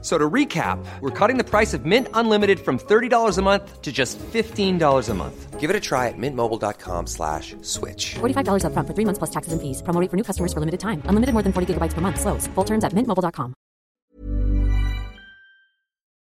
So to recap, we're cutting the price of Mint Unlimited from $30 a month to just $15 a month. Give it a try at mintmobile.com slash switch. $45 up front for three months plus taxes and fees. Promo rate for new customers for limited time. Unlimited more than 40 gigabytes per month. Slows. Full terms at mintmobile.com.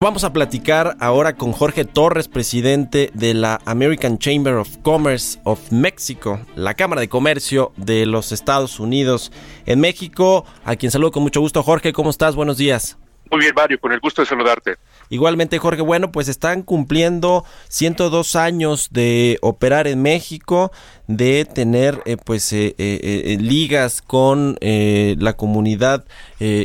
Vamos a platicar ahora con Jorge Torres, presidente de la American Chamber of Commerce of Mexico, la Cámara de Comercio de los Estados Unidos en México, a quien saludo con mucho gusto. Jorge, ¿cómo estás? Buenos días. Muy bien, Mario, con el gusto de saludarte. Igualmente, Jorge, bueno, pues están cumpliendo 102 años de operar en México, de tener eh, pues eh, eh, ligas con la comunidad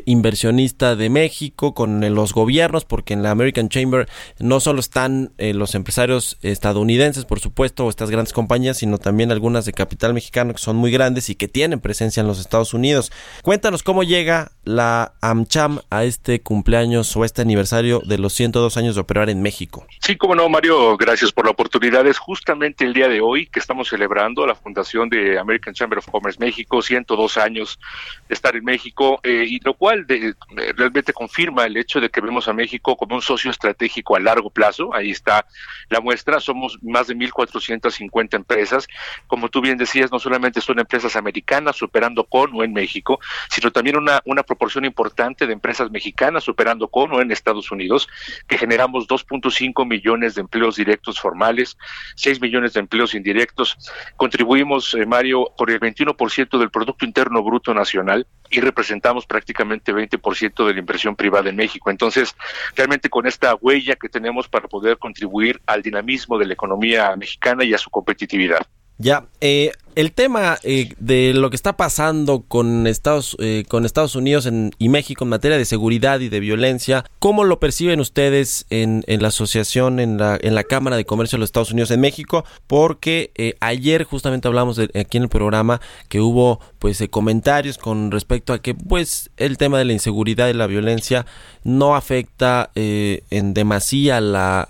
inversionista de México, con los gobiernos, porque en la American Chamber no solo están los empresarios estadounidenses, por supuesto, o estas grandes compañías, sino también algunas de capital mexicano que son muy grandes y que tienen presencia en los Estados Unidos. Cuéntanos cómo llega la AmCham a este cumpleaños o este aniversario de los 102 años de operar en México. Sí, como no, Mario, gracias por la oportunidad. Es justamente el día de hoy que estamos celebrando la fundación de American Chamber of Commerce México, 102 años de estar en México, eh, y lo cual de, realmente confirma el hecho de que vemos a México como un socio estratégico a largo plazo. Ahí está la muestra, somos más de 1.450 empresas. Como tú bien decías, no solamente son empresas americanas operando con o en México, sino también una, una proporción importante de empresas mexicanas operando con o en Estados Unidos, que generamos 2.5 millones de empleos directos formales, 6 millones de empleos indirectos. Contribuimos, eh, Mario, por el 21% del Producto Interno Bruto Nacional y representamos prácticamente 20% de la inversión privada en México. Entonces, realmente con esta huella que tenemos para poder contribuir al dinamismo de la economía mexicana y a su competitividad. Ya, eh, el tema eh, de lo que está pasando con Estados, eh, con Estados Unidos y México en materia de seguridad y de violencia, ¿cómo lo perciben ustedes en, la asociación, en la, en Cámara de Comercio de los Estados Unidos en México? Porque ayer justamente hablamos de, aquí en el programa que hubo pues comentarios con respecto a que pues el tema de la inseguridad y la violencia no afecta en demasía la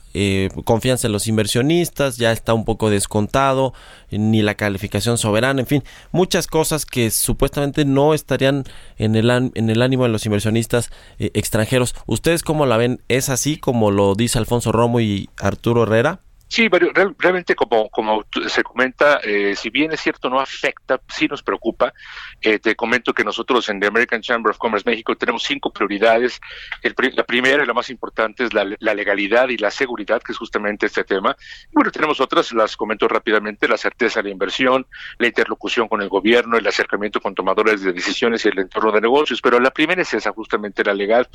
confianza en los inversionistas, ya está un poco descontado ni la calificación soberana, en fin, muchas cosas que supuestamente no estarían en el, en el ánimo de los inversionistas eh, extranjeros. ¿Ustedes cómo la ven? ¿Es así como lo dice Alfonso Romo y Arturo Herrera? Sí, pero realmente como, como se comenta, eh, si bien es cierto no afecta, sí nos preocupa. Eh, te comento que nosotros en The American Chamber of Commerce México tenemos cinco prioridades. la primera y la más importante es la, legalidad y la seguridad, que es justamente este tema. Y bueno, tenemos otras, las comento rápidamente, la certeza de la inversión, la interlocución con el gobierno, el acercamiento con tomadores de decisiones y el entorno de negocios. Pero la primera es esa, justamente la legalidad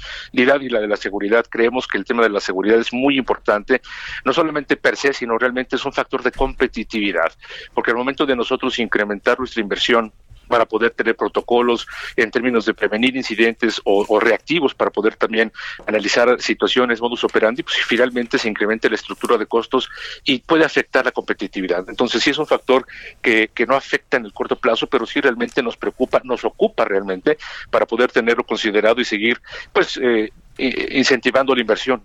y la de la seguridad. Creemos que el tema de la seguridad es muy importante, no solamente per sino realmente es un factor de competitividad, porque al momento de nosotros incrementar nuestra inversión para poder tener protocolos en términos de prevenir incidentes o, reactivos para poder también analizar situaciones, modus operandi, pues finalmente se incrementa la estructura de costos y puede afectar la competitividad. Entonces sí es un factor que, que no afecta en el corto plazo, pero sí realmente nos preocupa, nos ocupa realmente para poder tenerlo considerado y seguir pues eh, incentivando la inversión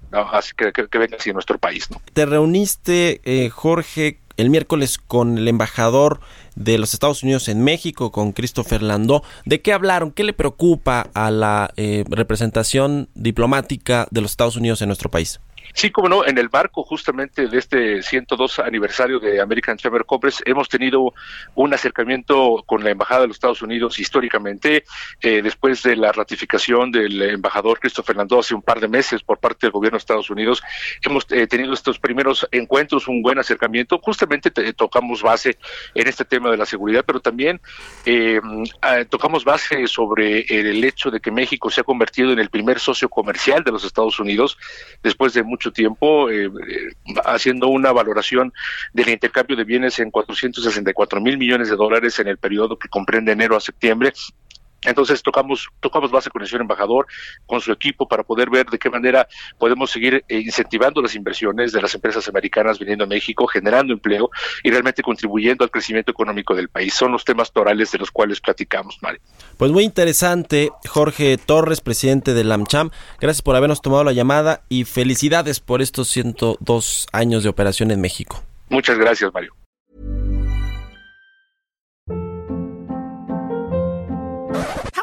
que, que, venga hacia nuestro país. ¿no? Te reuniste, eh, Jorge, el miércoles con el embajador de los Estados Unidos en México, con Christopher Landó. ¿De qué hablaron? ¿Qué le preocupa a la eh, representación diplomática de los Estados Unidos en nuestro país? Sí, como no, en el marco justamente de este 102 aniversario de American Chamber Commerce hemos tenido un acercamiento con la Embajada de los Estados Unidos históricamente, eh, después de la ratificación del embajador Cristo Fernando hace un par de meses por parte del gobierno de Estados Unidos, hemos eh, tenido estos primeros encuentros, un buen acercamiento, justamente tocamos base en este tema de la seguridad, pero también eh, tocamos base sobre el hecho de que México se ha convertido en el primer socio comercial de los Estados Unidos después de mucho tiempo, eh, eh, haciendo una valoración del intercambio de bienes en 464 mil millones de dólares en el periodo que comprende enero a septiembre Entonces tocamos, tocamos base con el señor embajador, con su equipo, para poder ver de qué manera podemos seguir eh, incentivando las inversiones de las empresas americanas viniendo a México, generando empleo y realmente contribuyendo al crecimiento económico del país. Son los temas torales de los cuales platicamos, Mario. Pues muy interesante, Jorge Torres, presidente de AmCham. Gracias por habernos tomado la llamada y felicidades por estos 102 años de operación en México. Muchas gracias, Mario.